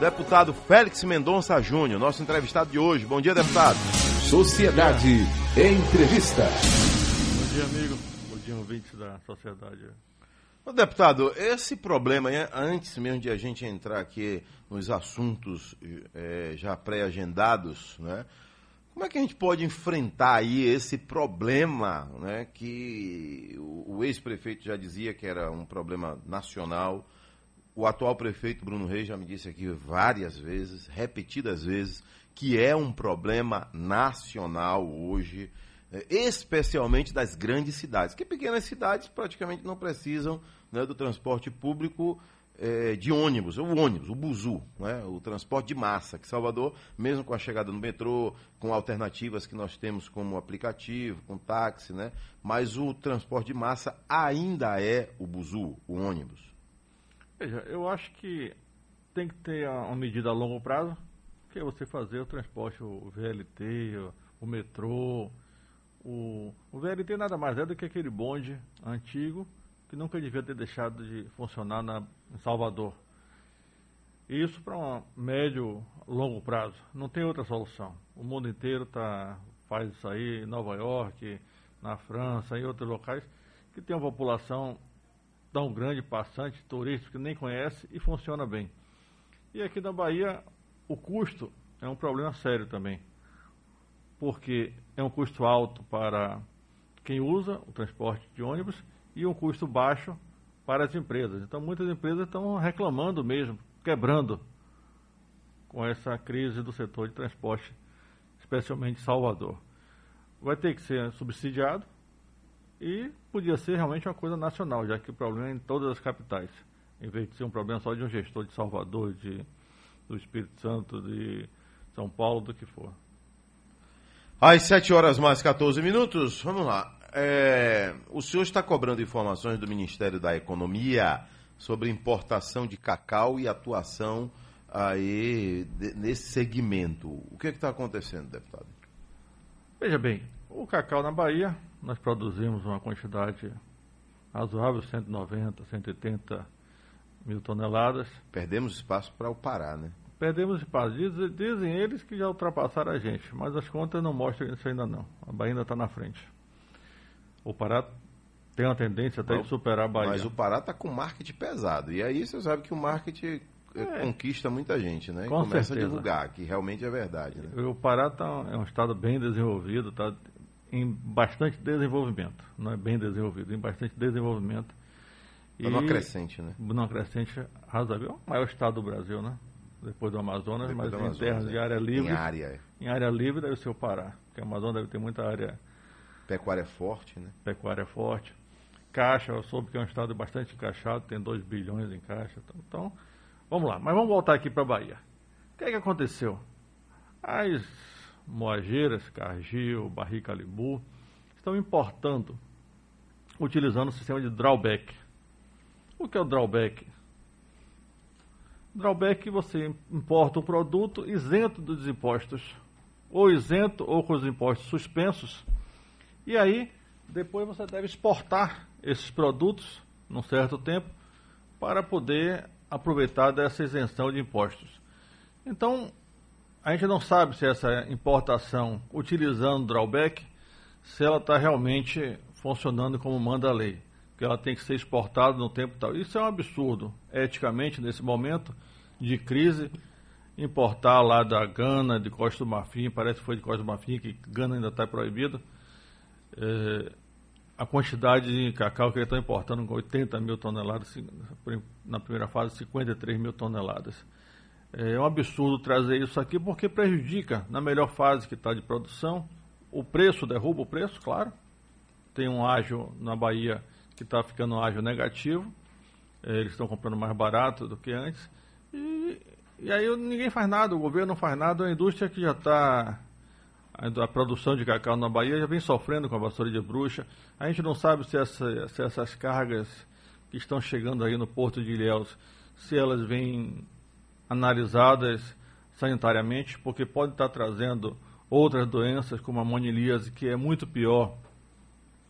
Deputado Félix Mendonça Júnior, nosso entrevistado de hoje. Bom dia, deputado. Sociedade Entrevista. Bom dia, amigo. Bom dia, ouvintes da sociedade. Ô, deputado, esse problema, antes mesmo de a gente entrar aqui nos assuntos é, já pré-agendados, né? Como é que a gente pode enfrentar aí esse problema, né? Que o, o ex-prefeito já dizia que era um problema nacional, o atual prefeito Bruno Reis já me disse aqui várias vezes, repetidas vezes, que é um problema nacional hoje, é, especialmente das grandes cidades, que pequenas cidades praticamente não precisam né, do transporte público é, de ônibus, o ônibus, o buzu, né, o transporte de massa, que Salvador, mesmo com a chegada no metrô, com alternativas que nós temos como aplicativo, com táxi, né, mas o transporte de massa ainda é o buzu, o ônibus. Veja, eu acho que tem que ter uma medida a longo prazo, que é você fazer o transporte, o VLT, o, o metrô. O, o VLT nada mais é do que aquele bonde antigo que nunca devia ter deixado de funcionar na, em Salvador. Isso para um médio, longo prazo. Não tem outra solução. O mundo inteiro tá, faz isso aí, em Nova York, na França, em outros locais, que tem uma população tão grande, passante, turístico, que nem conhece e funciona bem. E aqui na Bahia, o custo é um problema sério também, porque é um custo alto para quem usa o transporte de ônibus e um custo baixo para as empresas. Então, muitas empresas estão reclamando mesmo, quebrando com essa crise do setor de transporte, especialmente Salvador. Vai ter que ser subsidiado, e podia ser realmente uma coisa nacional, já que o problema é em todas as capitais, em vez de ser um problema só de um gestor de Salvador, de, do Espírito Santo, de São Paulo, do que for. Às 7 horas mais 14 minutos, vamos lá. É, o senhor está cobrando informações do Ministério da Economia sobre importação de cacau e atuação aí de, nesse segmento. O que é está acontecendo, deputado? Veja bem, o cacau na Bahia nós produzimos uma quantidade razoável, 190, 180 mil toneladas. Perdemos espaço para o Pará, né? Perdemos espaço. Dizem, dizem eles que já ultrapassaram a gente, mas as contas não mostram isso ainda não. A Bahia ainda está na frente. O Pará tem uma tendência até mas, de superar a Bahia. Mas o Pará está com marketing pesado. E aí você sabe que o marketing é. conquista muita gente, né? E com começa certeza. a divulgar, que realmente é verdade. Né? O Pará tá, é um estado bem desenvolvido, está em bastante desenvolvimento. Não é bem desenvolvido, em bastante desenvolvimento. Está numa crescente, né? Numa crescente razoável. É o maior estado do Brasil, né? Depois do Amazonas, Depois mas do Amazonas, em terras é. de área livre. Em área. Em área livre deve ser o Pará. Porque o Amazonas deve ter muita área. Pecuária forte, né? Pecuária forte. Caixa, eu soube que é um estado bastante encaixado, tem 2 bilhões em caixa. Então, vamos lá. Mas vamos voltar aqui para a Bahia. O que é que aconteceu? As Moageiras, Cargill, Barrica Calibu, estão importando, utilizando o sistema de drawback. O que é o drawback? Drawback você importa o produto isento dos impostos, ou isento ou com os impostos suspensos, e aí depois você deve exportar esses produtos num certo tempo para poder aproveitar dessa isenção de impostos. Então, a gente não sabe se essa importação, utilizando drawback, se ela está realmente funcionando como manda a lei. Que ela tem que ser exportada no tempo tal. Isso é um absurdo, eticamente, nesse momento de crise. Importar lá da Gana, de Costa do Marfim, parece que foi de Costa do Marfim, que Gana ainda está proibido. É, a quantidade de cacau que eles estão importando, com 80 mil toneladas, na primeira fase, 53 mil toneladas. É um absurdo trazer isso aqui porque prejudica na melhor fase que está de produção. O preço derruba o preço, claro. Tem um ágio na Bahia que está ficando um ágio negativo. É, eles estão comprando mais barato do que antes. E, e aí ninguém faz nada, o governo não faz nada, a indústria que já está. A produção de cacau na Bahia já vem sofrendo com a vassoura de bruxa. A gente não sabe se, essa, se essas cargas que estão chegando aí no Porto de Ilhéus, se elas vêm analisadas sanitariamente, porque pode estar trazendo outras doenças, como a monilíase, que é muito pior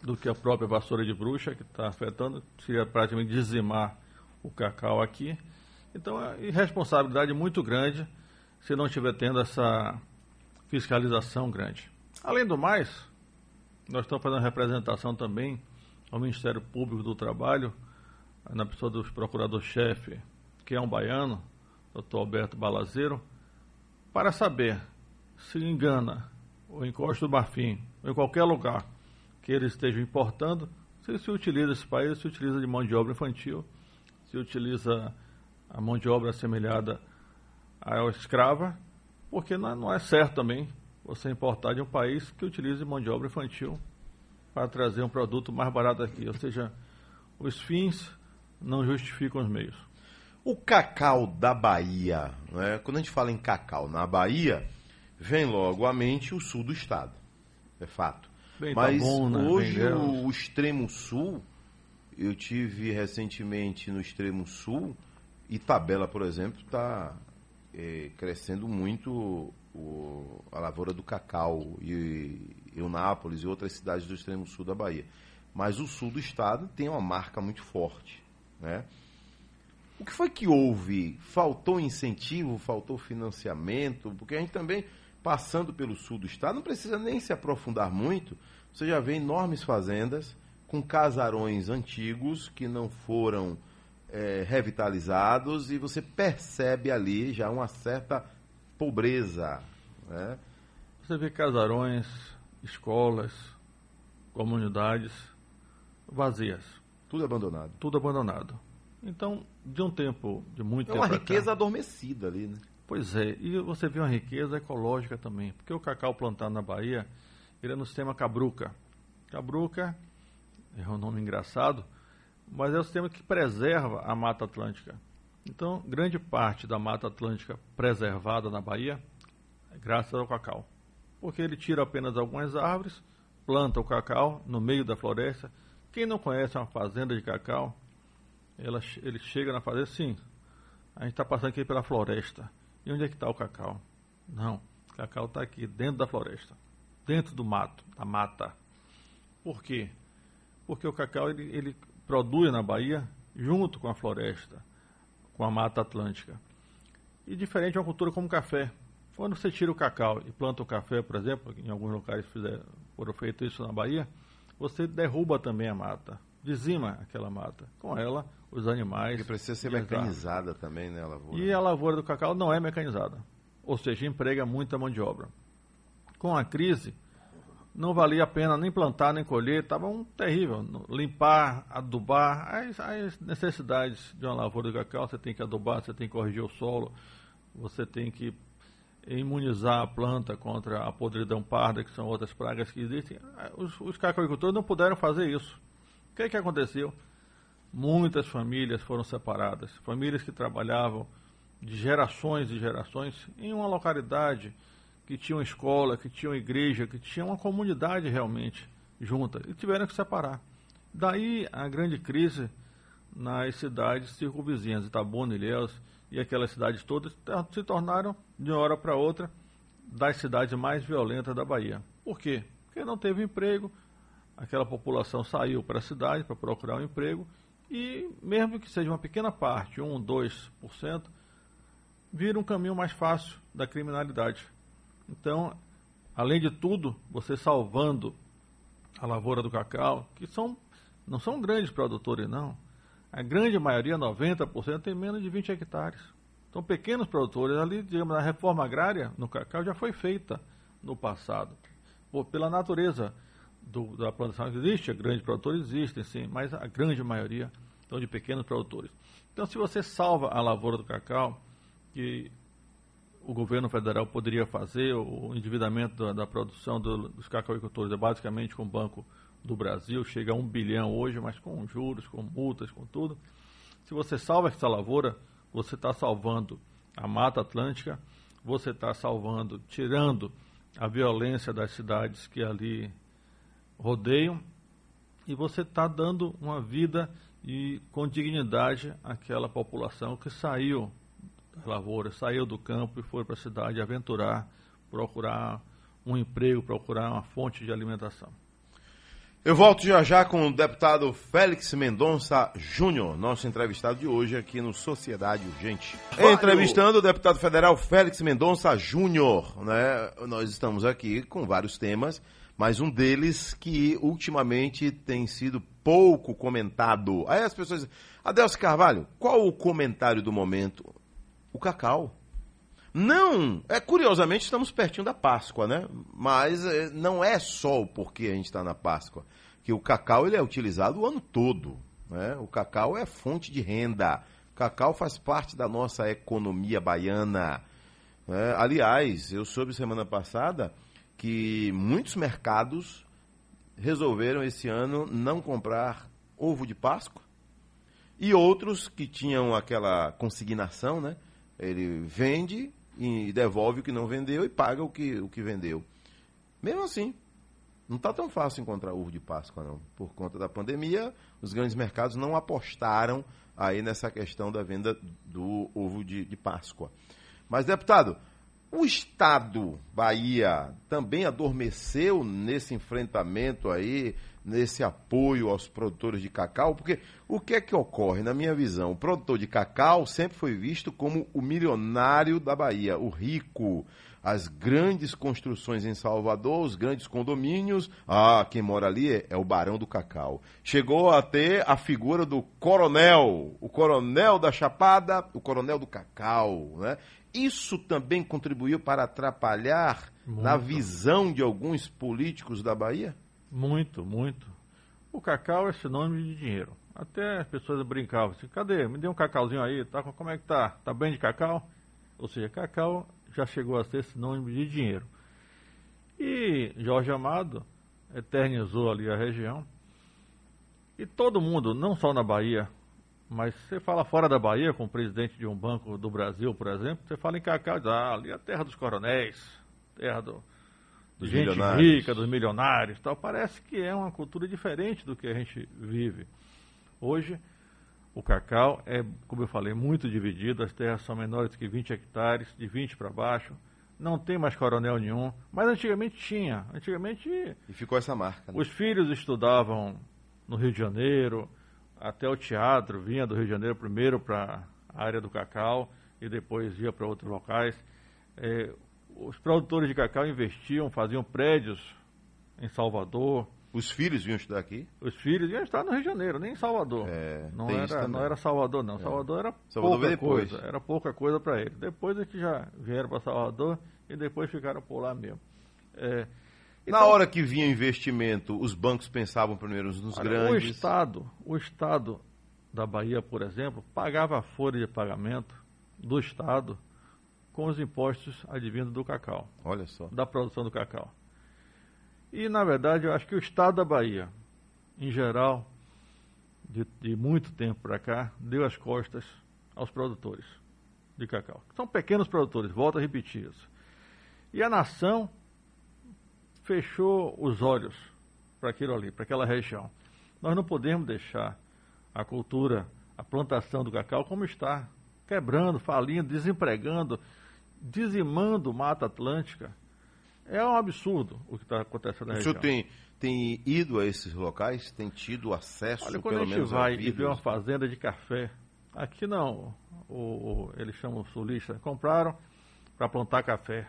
do que a própria vassoura de bruxa, que está afetando, seria praticamente dizimar o cacau aqui. Então é irresponsabilidade muito grande se não estiver tendo essa fiscalização grande. Além do mais, nós estamos fazendo representação também ao Ministério Público do Trabalho, na pessoa do procurador-chefe, que é um baiano, doutor Alberto Balazeiro, para saber se engana o encosto do Marfim, ou em qualquer lugar que eles estejam importando, se se utiliza esse país, se utiliza de mão de obra infantil, se utiliza a mão de obra assemelhada à escrava, porque não, não é certo também você importar de um país que utilize mão de obra infantil para trazer um produto mais barato aqui. Ou seja, os fins não justificam os meios. O cacau da Bahia, né? quando a gente fala em cacau na Bahia, vem logo à mente o sul do estado. É fato. Bem, Mas Itabuna, hoje Vendeu. o, o extremo sul, eu tive recentemente no extremo sul, Itabela, por exemplo, está crescendo muito o- a lavoura do cacau e Eunápolis e outras cidades do extremo sul da Bahia. Mas o sul do estado tem uma marca muito forte, né? O que foi que houve? Faltou incentivo, faltou financiamento? Porque a gente também, passando pelo sul do estado, não precisa nem se aprofundar muito. Você já vê enormes fazendas com casarões antigos que não foram eh, revitalizados e você percebe ali já uma certa pobreza. Né? Você vê casarões, escolas, comunidades vazias, Tudo abandonado. tudo abandonado. Então, de um tempo, de muito É tempo uma pra cá- riqueza adormecida ali, né? Pois é, e você vê uma riqueza ecológica também, porque o cacau plantado na Bahia, ele é no sistema Cabruca. Cabruca é um nome engraçado, mas é o sistema que preserva a Mata Atlântica. Então, grande parte da Mata Atlântica preservada na Bahia é graças ao cacau. Porque ele tira apenas algumas árvores, planta o cacau no meio da floresta. Quem não conhece uma fazenda de cacau, ela, ele chega na fazenda, sim, a gente está passando aqui pela floresta. E onde é que está o cacau? Não, o cacau está aqui, dentro da floresta, dentro do mato, da mata. Por quê? Porque o cacau ele, ele produz na Bahia junto com a floresta, com a mata atlântica. E diferente de uma cultura como o café. Quando você tira o cacau e planta o café, por exemplo, em alguns locais fizeram, foram feito isso na Bahia, você derruba também a mata, dizima aquela mata. Com ela, os animais. Porque precisa ser mecanizada também, né, a lavoura? e a lavoura do cacau não é mecanizada, ou seja, emprega muita mão de obra. Com a crise, não valia a pena nem plantar nem colher, estava um terrível. Limpar, adubar, as, as necessidades de uma lavoura de cacau, você tem que adubar, você tem que corrigir o solo, você tem que imunizar a planta contra a podridão parda, que são outras pragas que existem. Os, os cacauicultores não puderam fazer isso. O que, que aconteceu? Muitas famílias foram separadas, famílias que trabalhavam de gerações e gerações em uma localidade que tinha uma escola, que tinha uma igreja, que tinha uma comunidade realmente junta, e tiveram que separar. Daí a grande crise nas cidades circunvizinhas, Itabuna, Ilhéus e aquelas cidades todas se tornaram, de uma hora para outra, das cidades mais violentas da Bahia. Por quê? Porque não teve emprego, aquela população saiu para a cidade para procurar um emprego e, mesmo que seja uma pequena parte, 1, 2%, vira um caminho mais fácil da criminalidade. Então, além de tudo, você salvando a lavoura do cacau, que são, não são grandes produtores, não. A grande maioria, 90%, tem menos de 20 hectares. São pequenos produtores. Ali, digamos, a reforma agrária no cacau já foi feita no passado. Pela natureza do, da plantação existe, grandes produtores existem, sim, mas a grande maioria são de pequenos produtores. Então, se você salva a lavoura do cacau, que o governo federal poderia fazer, o endividamento da, da produção do, dos cacauicultores é basicamente com o Banco do Brasil, chega a um bilhão hoje, mas com juros, com multas, com tudo. Se você salva essa lavoura, você está salvando a Mata Atlântica, você está salvando, tirando a violência das cidades que ali rodeiam, e você está dando uma vida e com dignidade àquela população que saiu das lavouras, saiu do campo e foi para a cidade aventurar, procurar um emprego, procurar uma fonte de alimentação. Eu volto já já com o deputado Félix Mendonça Júnior, nosso entrevistado de hoje aqui no Sociedade Urgente. Valeu. Entrevistando o deputado federal Félix Mendonça Júnior, né? Nós estamos aqui com vários temas, mas um deles que ultimamente tem sido pouco comentado. Aí as pessoas dizem, Adelso Carvalho, qual o comentário do momento? O cacau. Não, é curiosamente estamos pertinho da Páscoa, né? Mas é, não é só o porquê a gente está na Páscoa, que o cacau ele é utilizado o ano todo, né? O cacau é fonte de renda, o cacau faz parte da nossa economia baiana. né? aliás, eu soube semana passada que muitos mercados resolveram esse ano não comprar ovo de Páscoa e outros que tinham aquela consignação, né? Ele vende e devolve o que não vendeu e paga o que, o que vendeu. Mesmo assim, não está tão fácil encontrar ovo de Páscoa, não. Por conta da pandemia, os grandes mercados não apostaram aí nessa questão da venda do ovo de, de Páscoa. Mas, deputado, o Estado Bahia também adormeceu nesse enfrentamento aí, nesse apoio aos produtores de cacau? Porque o que é que ocorre, na minha visão? O produtor de cacau sempre foi visto como o milionário da Bahia, o rico. As grandes construções em Salvador, os grandes condomínios. Ah, quem mora ali é, é o Barão do Cacau. Chegou a ter a figura do coronel, o coronel da Chapada, o coronel do Cacau, né? Isso também contribuiu para atrapalhar na Muito. visão de alguns políticos da Bahia? Muito, muito. O cacau é sinônimo de dinheiro. Até as pessoas brincavam assim, cadê? Me dê um cacauzinho aí, tá? Como é que tá? Tá bem de cacau? Ou seja, cacau já chegou a ser sinônimo de dinheiro. E Jorge Amado eternizou ali a região. E todo mundo, não só na Bahia, mas você fala fora da Bahia, com o presidente de um banco do Brasil, por exemplo, você fala em cacau, diz, ah, ali é a terra dos coronéis, terra do, Dos gente rica, dos milionários, tal. Parece que é uma cultura diferente do que a gente vive. Hoje, o cacau é, como eu falei, muito dividido. As terras são menores que 20 hectares, de 20 para baixo. Não tem mais coronel nenhum, mas antigamente tinha. Antigamente E ficou essa marca. Né? os filhos estudavam no Rio de Janeiro, até o teatro vinha do Rio de Janeiro primeiro para a área do cacau e depois ia para outros locais. Eh, os produtores de cacau investiam, faziam prédios em Salvador. Os filhos vinham estudar aqui? Os filhos iam estar no Rio de Janeiro, nem em Salvador. É, não, era, não era Salvador, não. Salvador era Salvador pouca coisa. Era pouca coisa para eles. Depois é que já vieram para Salvador e depois ficaram por lá mesmo. É, Na então, hora que vinha investimento, os bancos pensavam primeiro nos Olha, grandes. O Estado, o Estado da Bahia, por exemplo, pagava a folha de pagamento do Estado com os impostos advindos do cacau, Olha só. da produção do cacau. E, na verdade, eu acho que o Estado da Bahia, em geral, de, de muito tempo para cá, deu as costas aos produtores de cacau. São pequenos produtores, volto a repetir isso. E a nação fechou os olhos para aquilo ali, para aquela região. Nós não podemos deixar a cultura, a plantação do cacau como está, quebrando, falindo, desempregando, dizimando Mata Atlântica. É um absurdo o que está acontecendo na O região. senhor tem, tem ido a esses locais? Tem tido acesso, Olha, quando pelo a gente menos, vai e vê uma fazenda de café, aqui não, o, o- eles chamam sulista, compraram para plantar café.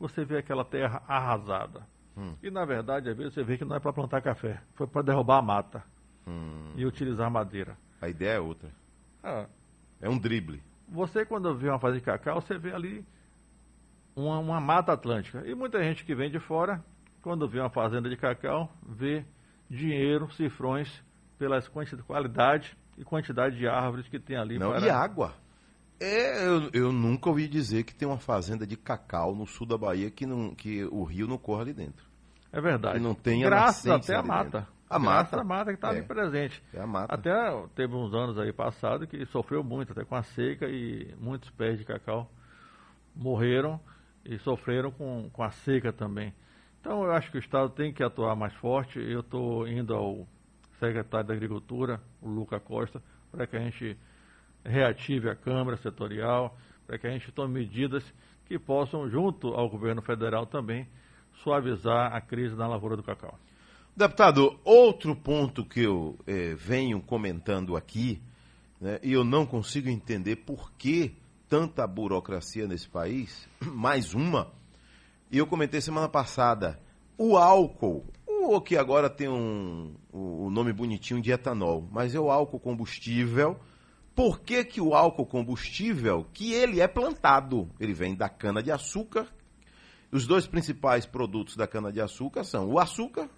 Você vê aquela terra arrasada. Hum. E na verdade, às vezes você vê que não é para plantar café, foi para derrubar a mata Hum, e utilizar madeira. a ideia é outra. Ah, É um drible. você quando vê uma fazenda de cacau, você vê ali uma, uma mata atlântica. E muita gente que vem de fora, quando vê uma fazenda de cacau, vê dinheiro, cifrões, pelas quantidade, qualidade e quantidade de árvores que tem ali. Não, para- E água. É, eu, eu nunca ouvi dizer que tem uma fazenda de cacau no sul da Bahia que, não, que o rio não corre ali dentro. É verdade. Não tem a Graças nascente até a mata. A mata. à mata que está ali É. presente. É a. Até teve uns anos aí passado que sofreu muito, até com a seca, e muitos pés de cacau morreram e sofreram com, com a seca também. Então eu acho que o Estado tem que atuar mais forte. Eu estou indo ao secretário da Agricultura, o Luca Costa, para que a gente reative a Câmara Setorial, para que a gente tome medidas que possam, junto ao governo federal também, suavizar a crise na lavoura do cacau. Deputado, outro ponto que eu eh, venho comentando aqui, né, e eu não consigo entender por que tanta burocracia nesse país, mais uma, e eu comentei semana passada, o álcool, o que agora tem um, o nome bonitinho de etanol, mas é o álcool combustível. Por que, que o álcool combustível, que ele é plantado, ele vem da cana de açúcar. Os dois principais produtos da cana de açúcar são o açúcar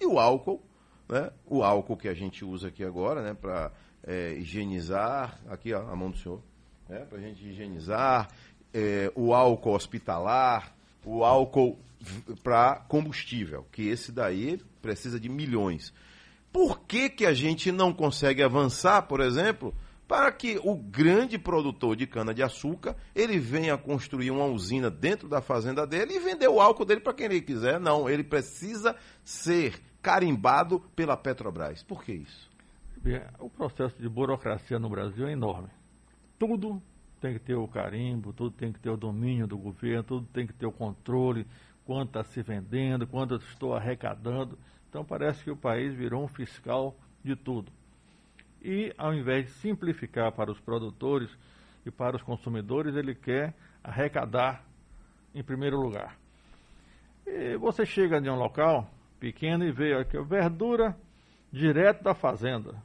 e o álcool, né? O álcool que a gente usa aqui agora, né, para é, higienizar, aqui ó, a mão do senhor, né, para a gente higienizar, é, o álcool hospitalar, o álcool para combustível, que esse daí precisa de milhões. Por que, que a gente não consegue avançar, por exemplo, para que o grande produtor de cana-de-açúcar ele venha construir uma usina dentro da fazenda dele e vender o álcool dele para quem ele quiser? Não, ele precisa ser carimbado pela Petrobras. Por que isso? O processo de burocracia no Brasil é enorme. Tudo tem que ter o carimbo, tudo tem que ter o domínio do governo, tudo tem que ter o controle, quanto está se vendendo, quanto estou arrecadando. Então parece que o país virou um fiscal de tudo. E ao invés de simplificar para os produtores e para os consumidores, ele quer arrecadar em primeiro lugar. E você chega de um local pequeno e vê aqui, verdura direto da fazenda.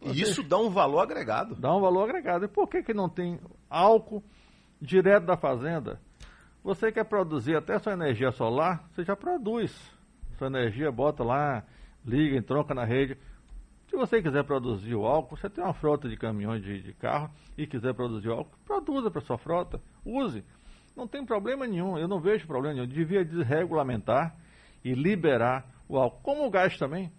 Você Isso dá um valor agregado. Dá um valor agregado. E por que, que não tem álcool direto da fazenda? Você quer produzir até sua energia solar, você já produz. Sua energia, bota lá, liga, entronca na rede. Se você quiser produzir o álcool, você tem uma frota de caminhões de, de carro e quiser produzir o álcool, produza para sua frota, use. Não tem problema nenhum, eu não vejo problema nenhum. Devia desregulamentar e liberar o álcool. Como o gás também.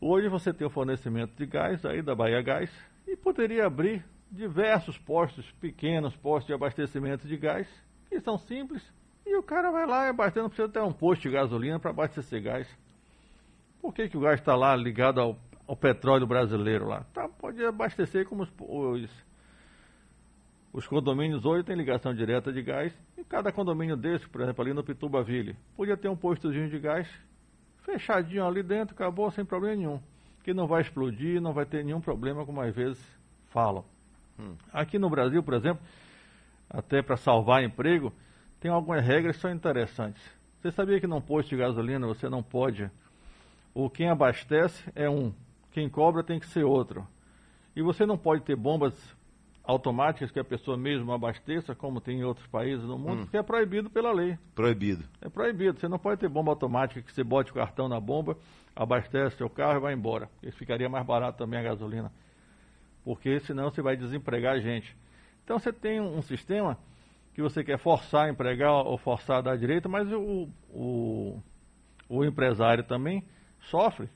Hoje você tem o fornecimento de gás aí da Bahia Gás e poderia abrir diversos postos, pequenos postos de abastecimento de gás, que são simples, e o cara vai lá e abastece, não precisa ter um posto de gasolina para abastecer gás. Por que, que o gás está lá ligado ao, ao, petróleo brasileiro lá? Tá, pode abastecer como os, os, os condomínios hoje têm ligação direta de gás, e cada condomínio desse, por exemplo, ali no Pitubaville, podia ter um postozinho de gás fechadinho ali dentro, acabou sem problema nenhum. Que não vai explodir, não vai ter nenhum problema, como às vezes falam. Hum. Aqui no Brasil, por exemplo, até para salvar emprego, tem algumas regras que são interessantes. Você sabia que num posto de gasolina você não pode. Ou quem abastece é um, quem cobra tem que ser outro. E você não pode ter bombas automáticas que a pessoa mesmo abasteça, como tem em outros países do mundo, hum. que é proibido pela lei. Proibido. É proibido. Você não pode ter bomba automática que você bote o cartão na bomba, abastece seu carro e vai embora. Isso ficaria mais barato também a gasolina. Porque senão você vai desempregar a gente. Então você tem um, sistema que você quer forçar a empregar ou forçar a dar direito, mas o, o, o empresário também sofre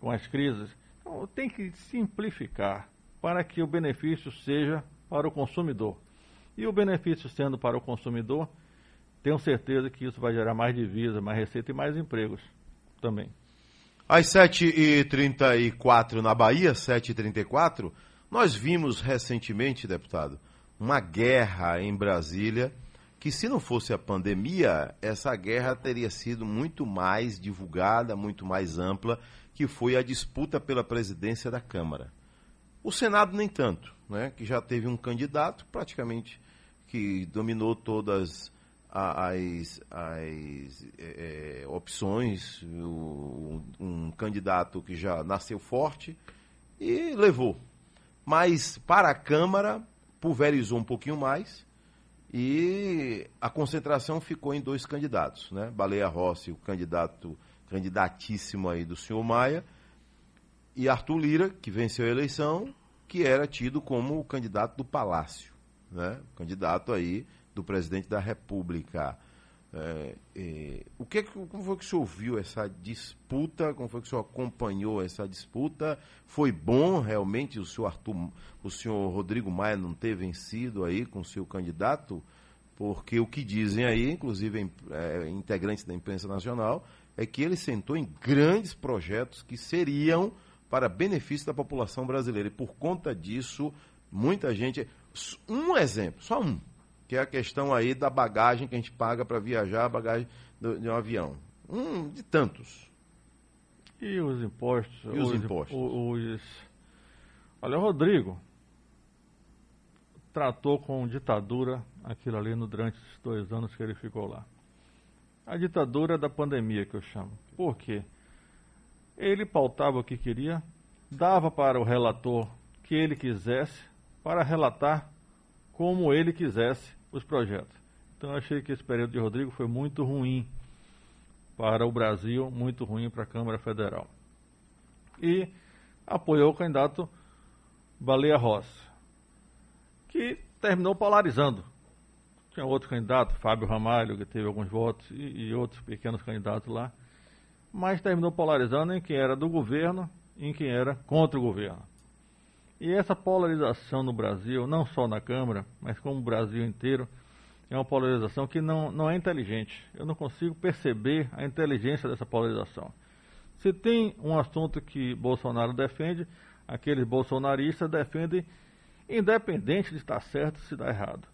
com as crises. Então tem que simplificar para que o benefício seja para o consumidor. E o benefício sendo para o consumidor, tenho certeza que isso vai gerar mais divisa, mais receita e mais empregos também. Às 7h34 na Bahia, 7h34, nós vimos recentemente, deputado, uma guerra em Brasília, que se não fosse a pandemia, essa guerra teria sido muito mais divulgada, muito mais ampla, que foi a disputa pela presidência da Câmara. O Senado nem tanto, né, que já teve um candidato praticamente que dominou todas as, as é, é, opções, um candidato que já nasceu forte e levou. Mas para a Câmara pulverizou um pouquinho mais e a concentração ficou em dois candidatos, né? Baleia Rossi, o candidato candidatíssimo aí do senhor Maia, e Arthur Lira, que venceu a eleição, que era tido como o candidato do Palácio, né? O candidato aí do presidente da República. É, é, o que, como foi que o senhor viu essa disputa? Como foi que o senhor acompanhou essa disputa? Foi bom realmente o senhor Arthur, o senhor Rodrigo Maia não ter vencido aí com o seu candidato? Porque o que dizem aí, inclusive é, integrantes da imprensa nacional, é que ele sentou em grandes projetos que seriam para benefício da população brasileira. E por conta disso, muita gente. Um exemplo, só um, que é a questão aí da bagagem que a gente paga para viajar, a bagagem do, de um avião. Um de tantos. E os impostos? E os impostos? Os, Olha, o Rodrigo tratou com ditadura aquilo ali no, durante os dois anos que ele ficou lá. A ditadura da pandemia, que eu chamo. Por quê? Ele pautava o que queria, dava para o relator que ele quisesse, para relatar como ele quisesse os projetos. Então eu achei que esse período de Rodrigo foi muito ruim para o Brasil, muito ruim para a Câmara Federal. E apoiou o candidato Baleia Rossi, que terminou polarizando. Tinha outro candidato, Fábio Ramalho, que teve alguns votos, e, e outros pequenos candidatos lá, mas terminou polarizando em quem era do governo e em quem era contra o governo. E essa polarização no Brasil, não só na Câmara, mas como o Brasil inteiro, é uma polarização que não, não é inteligente. Eu não consigo perceber a inteligência dessa polarização. Se tem um assunto que Bolsonaro defende, aqueles bolsonaristas defendem independente de estar certo se está errado.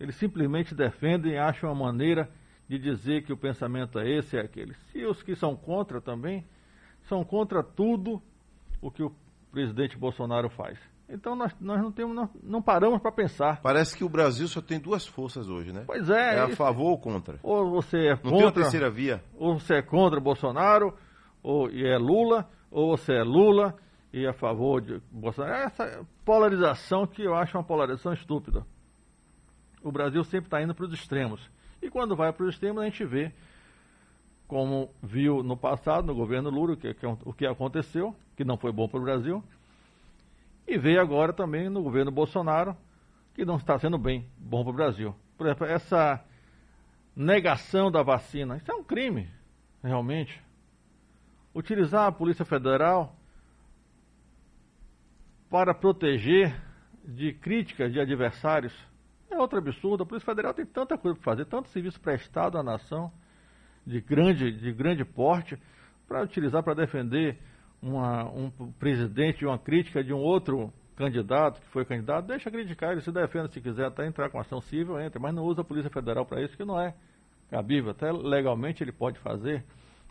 Eles simplesmente defendem e acham uma maneira de dizer que o pensamento é esse e é aquele. Se os que são contra também, são contra tudo o que o presidente Bolsonaro faz. Então nós, nós não temos, nós não paramos para pensar. Parece que o Brasil só tem duas forças hoje, né? Pois é. É a favor ou contra? Ou você é não contra. tem uma terceira via. Ou você é contra Bolsonaro, ou e é Lula, ou você é Lula e a favor de Bolsonaro. É essa polarização que eu acho uma polarização estúpida. O Brasil sempre está indo para os extremos. E quando vai para os extremos, a gente vê, como viu no passado, no governo Lula, que, que, o que aconteceu, que não foi bom para o Brasil, e vê agora também no governo Bolsonaro, que não está sendo bem bom para o Brasil. Por exemplo, essa negação da vacina, isso é um crime, realmente. Utilizar a Polícia Federal para proteger de críticas de adversários é outro absurdo. A Polícia Federal tem tanta coisa para fazer, tanto serviço prestado à nação de grande, de grande porte, para utilizar para defender uma, um presidente de uma crítica de um outro candidato que foi candidato, deixa criticar, ele se defenda se quiser até entrar com ação civil, entra, mas não usa a Polícia Federal para isso, que não é cabível. Até legalmente ele pode fazer,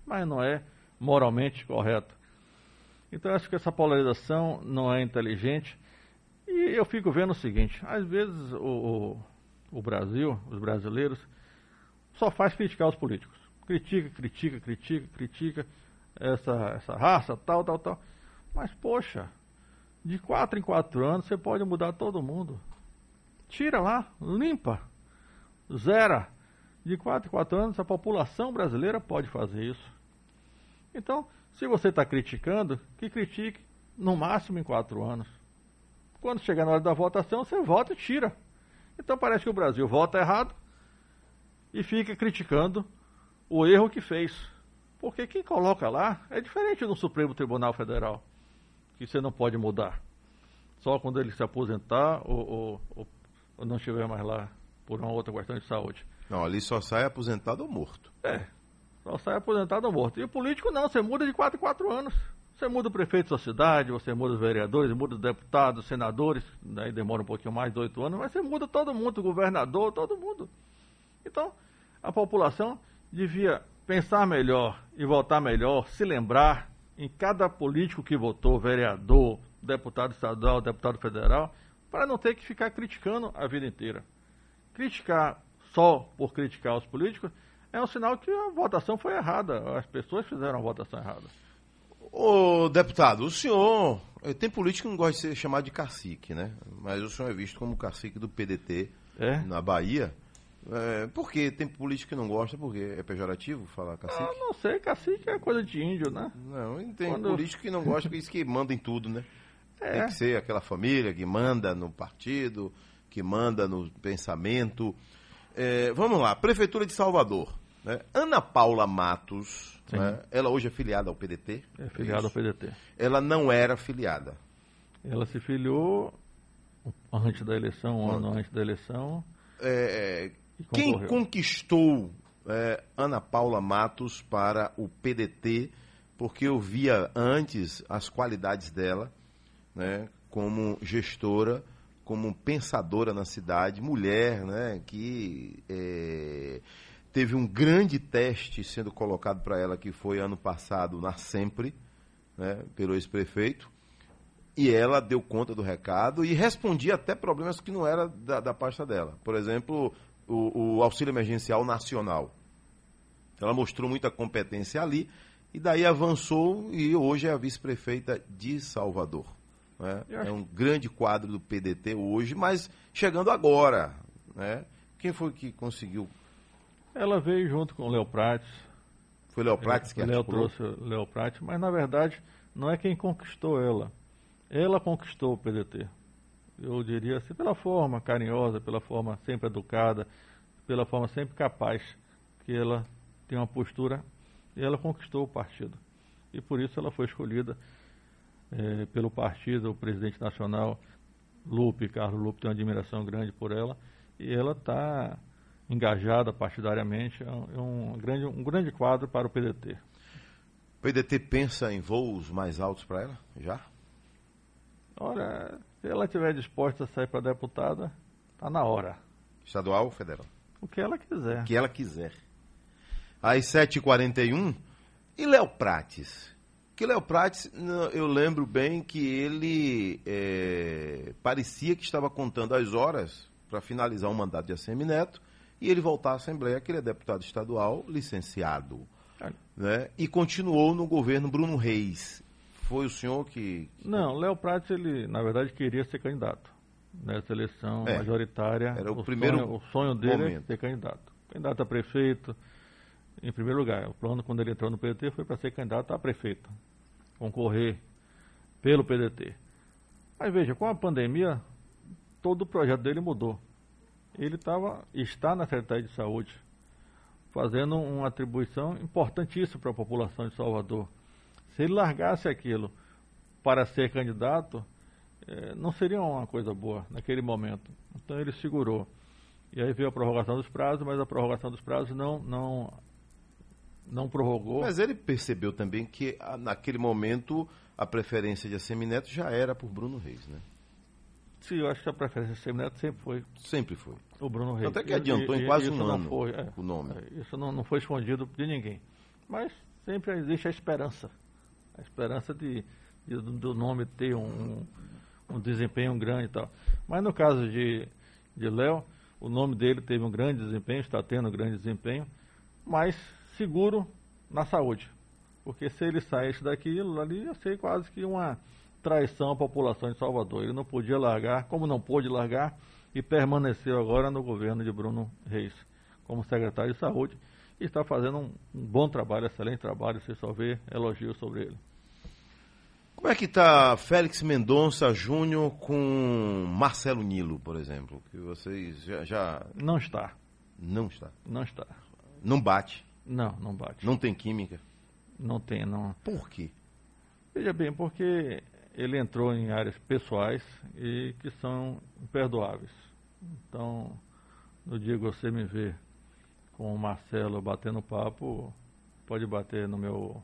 mas não é moralmente correto. Então acho que essa polarização não é inteligente. E eu fico vendo o seguinte, às vezes o, o, o Brasil, os brasileiros, só faz criticar os políticos. Critica, critica, critica, critica essa, essa raça, tal, tal, tal. Mas, poxa, de quatro em quatro anos você pode mudar todo mundo. Tira lá, limpa, zera. De quatro em quatro anos a população brasileira pode fazer isso. Então, se você está criticando, que critique no máximo em quatro anos. Quando chegar na hora da votação, você vota e tira. Então parece que o Brasil vota errado e fica criticando o erro que fez. Porque quem coloca lá é diferente do Supremo Tribunal Federal, que você não pode mudar. Só quando ele se aposentar ou, ou, ou, ou não estiver mais lá por uma outra questão de saúde. Não, ali só sai aposentado ou morto. É, só sai aposentado ou morto. E o político não, você muda de 4 em 4 anos. Você muda o prefeito da sua cidade, você muda os vereadores, muda os deputados, os senadores, daí demora um pouquinho mais de 8 anos, mas você muda todo mundo, o governador, todo mundo. Então, a população devia pensar melhor e votar melhor, se lembrar em cada político que votou, vereador, deputado estadual, deputado federal, para não ter que ficar criticando a vida inteira. Criticar só por criticar os políticos é um sinal que a votação foi errada. As pessoas fizeram a votação errada. Ô, deputado, o senhor. eh, Tem político que não gosta de ser chamado de cacique, né? Mas o senhor é visto como cacique do PDT É? na Bahia. É, por quê? Tem político que não gosta, porque é pejorativo falar cacique? Eu não sei, cacique é coisa de índio, né? Não, tem Quando- político que não gosta, que diz que manda em tudo, né? É. Tem que ser aquela família que manda no partido, que manda no pensamento. É, vamos lá, Prefeitura de Salvador. né? Ana Paula Matos, né? ela hoje é filiada ao PDT. É filiado ao isso? PDT. Ela não era filiada. Ela se filiou antes da eleição, um ano antes da eleição. É, E quem conquistou é, Ana Paula Matos para o PDT? Porque eu via antes as qualidades dela, né, como gestora, como pensadora na cidade, mulher, né, que é, teve um grande teste sendo colocado para ela, que foi ano passado na Sempre, né, pelo ex-prefeito. E ela deu conta do recado e respondia até problemas que não era da, da pasta dela. Por exemplo, o, o auxílio emergencial nacional. Ela mostrou muita competência ali e daí avançou e hoje é a vice-prefeita de Salvador. Né? É um grande quadro do PDT hoje, mas chegando agora. Né? Quem foi que conseguiu? Ela veio junto com o Léo Prates. Foi Léo Prates que Léo trouxe o Léo Prates, mas na verdade não é quem conquistou ela. Ela conquistou o PDT. Eu diria assim, pela forma carinhosa, pela forma sempre educada, pela forma sempre capaz que ela tem uma postura e ela conquistou o partido. E por isso ela foi escolhida é, pelo partido, o presidente nacional, Lupe, Carlos Lupe, tem uma admiração grande por ela, e ela está engajada partidariamente, é um, é um, grande, um grande quadro para o PDT. O PDT pensa em voos mais altos para ela, já? Olha, se ela estiver disposta a sair para deputada, está na hora. Estadual ou federal? O que ela quiser. O que ela quiser às 7h41. E Léo Prates? Que Léo Prates, eu lembro bem que ele é, parecia que estava contando as horas para finalizar o mandato de ACM Neto e ele voltar à Assembleia, que ele é deputado estadual licenciado. Né? E continuou no governo Bruno Reis. Foi o senhor que. Não, Léo Prates, ele, na verdade, queria ser candidato. Nessa eleição é, majoritária. Era o, o primeiro. Sonho, o sonho dele momento. é ser candidato. Candidato a prefeito em primeiro lugar, o plano, quando ele entrou no PDT, foi para ser candidato a prefeito, concorrer pelo PDT. Mas veja, com a pandemia, todo o projeto dele mudou. Ele estava, está na Secretaria de Saúde, fazendo uma atribuição importantíssima para a população de Salvador. Se ele largasse aquilo para ser candidato, eh, não seria uma coisa boa naquele momento. Então ele segurou. E aí veio a prorrogação dos prazos, mas a prorrogação dos prazos não, não não prorrogou. Mas ele percebeu também que naquele momento a preferência de Assemineto já era por Bruno Reis, né? Sim, eu acho que a preferência de Assemineto sempre foi. Sempre foi. O Bruno Reis. Até que adiantou e, em quase um ano foi, é, o nome. É, isso não, não foi escondido de ninguém. Mas sempre existe a esperança. A esperança de, de do nome ter um, um desempenho grande e tal. Mas no caso de, de Léo, o nome dele teve um grande desempenho, está tendo um grande desempenho, mas seguro na saúde. Porque se ele saísse daquilo ali, ia ser quase que uma traição à população de Salvador. Ele não podia largar, como não pôde largar, e permaneceu agora no governo de Bruno Reis, como secretário de saúde, e está fazendo um, um bom trabalho, excelente trabalho, se só vê elogios sobre ele. Como é que está Félix Mendonça Júnior com Marcelo Nilo, por exemplo? Que vocês já, já. Não está. Não está. Não está. Não bate. Não, não bate. Não tem química? Não tem, não. Por quê? Veja bem, porque ele entrou em áreas pessoais e que são imperdoáveis. Então, no dia que você me vê com o Marcelo batendo papo, pode bater no meu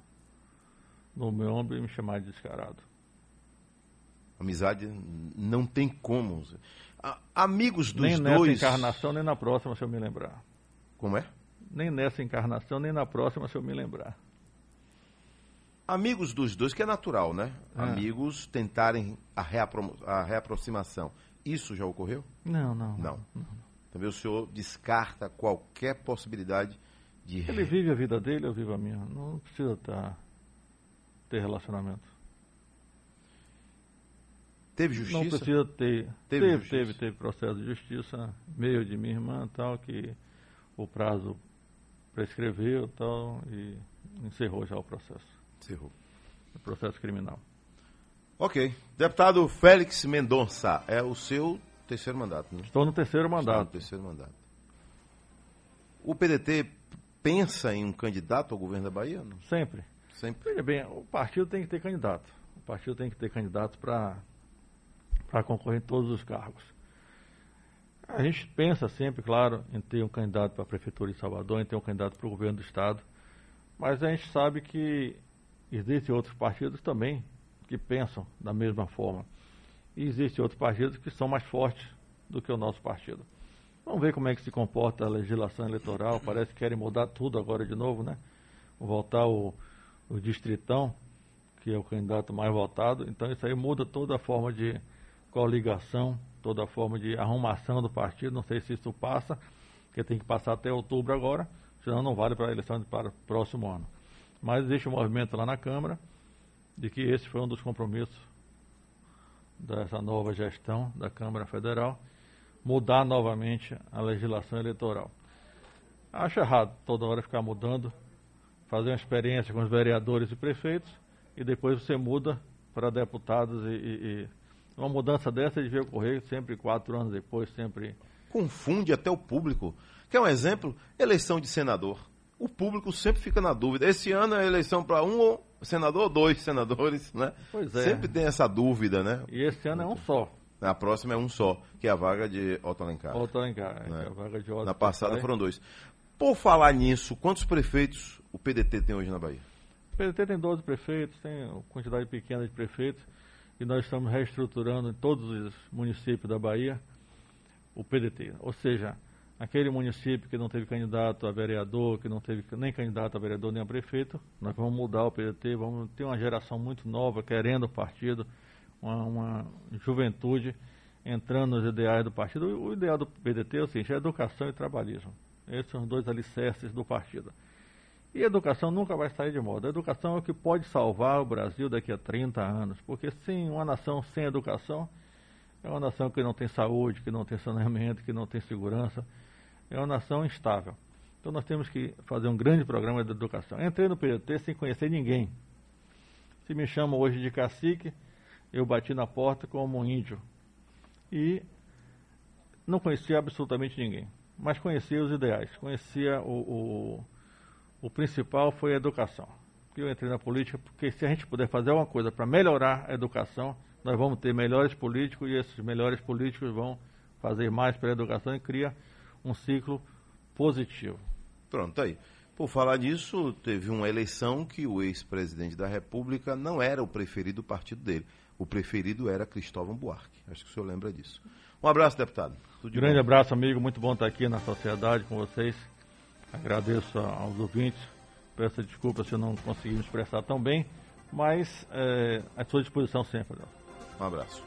no meu ombro e me chamar de descarado. Amizade não tem como. amigos dos nem dois. Nem nessa encarnação, nem na próxima, se eu me lembrar. Como é? nem nessa encarnação, nem na próxima, se eu me lembrar. Amigos dos dois, que é natural, né? É. Amigos tentarem a, reapro a reaproximação. Isso já ocorreu? Não, não. Não. não. Também o senhor descarta qualquer possibilidade de. Ele vive a vida dele, eu vivo a minha. Não precisa tá, ter relacionamento. Teve justiça? Não precisa ter. Teve, teve, teve, teve, processo de justiça, meio de minha irmã tal, que o prazo prescreveu tal, e encerrou já o processo. Encerrou. O processo criminal. Ok. Deputado Félix Mendonça, é o seu terceiro mandato, né? Estou no terceiro mandato. Estou no terceiro mandato. O PDT pensa em um candidato ao governo da Bahia? Não? Sempre. Sempre. Veja bem, o partido tem que ter candidato. O partido tem que ter candidato para concorrer em todos os cargos. A gente pensa sempre, claro, em ter um candidato para a Prefeitura de Salvador, em ter um candidato para o governo do Estado, mas a gente sabe que existem outros partidos também que pensam da mesma forma. E existem outros partidos que são mais fortes do que o nosso partido. Vamos ver como é que se comporta a legislação eleitoral. Parece que querem mudar tudo agora de novo, né? Voltar o, o distritão, que é o candidato mais votado. Então isso aí muda toda a forma de coligação, toda a forma de arrumação do partido. Não sei se isso passa, porque tem que passar até outubro agora, senão não vale para a eleição para o próximo ano. Mas existe um movimento lá na Câmara de que esse foi um dos compromissos dessa nova gestão da Câmara Federal, mudar novamente a legislação eleitoral. Acho errado toda hora ficar mudando, fazer uma experiência com os vereadores e prefeitos e depois você muda para deputados e, e, e uma mudança dessa devia ocorrer sempre quatro anos depois, sempre. Confunde até o público. Quer um exemplo? Eleição de senador. O público sempre fica na dúvida. Esse ano é eleição para um senador ou dois senadores, né? Pois é. Sempre tem essa dúvida, né? E esse ano é um só. Na próxima é um só, que é a vaga de Otto Alencar. Otto Alencar, Né? é a vaga de Otto Na passada foram dois. Por falar nisso, quantos prefeitos o PDT tem hoje na Bahia? O PDT tem 12 prefeitos, tem uma quantidade pequena de prefeitos, e nós estamos reestruturando em todos os municípios da Bahia o PDT. Ou seja, aquele município que não teve candidato a vereador, que não teve nem candidato a vereador nem a prefeito, nós vamos mudar o PDT, vamos ter uma geração muito nova querendo o partido, uma, uma juventude entrando nos ideais do partido. O, ideal do PDT é o seguinte, é educação e trabalhismo. Esses são os dois alicerces do partido. E educação nunca vai sair de moda. A educação é o que pode salvar o Brasil daqui a 30 anos, porque sem uma nação sem educação é uma nação que não tem saúde, que não tem saneamento, que não tem segurança, é uma nação instável. Então nós temos que fazer um grande programa de educação. Entrei no PDT sem conhecer ninguém. Se me chamam hoje de cacique, eu bati na porta como um índio. E não conhecia absolutamente ninguém, mas conhecia os ideais, conhecia o, o o principal foi a educação. Eu entrei na política porque se a gente puder fazer alguma coisa para melhorar a educação, nós vamos ter melhores políticos e esses melhores políticos vão fazer mais pela educação e cria um ciclo positivo. Pronto, tá aí. Por falar nisso, teve uma eleição que o ex-presidente da República não era o preferido do partido dele. O preferido era Cristóvão Buarque. Acho que o senhor lembra disso. Um abraço, deputado. Tudo de Grande bom. abraço, amigo. Muito bom estar aqui na sociedade com vocês. Agradeço aos ouvintes. Peço desculpa se eu não consegui me expressar tão bem, mas é, à sua disposição sempre. Um abraço.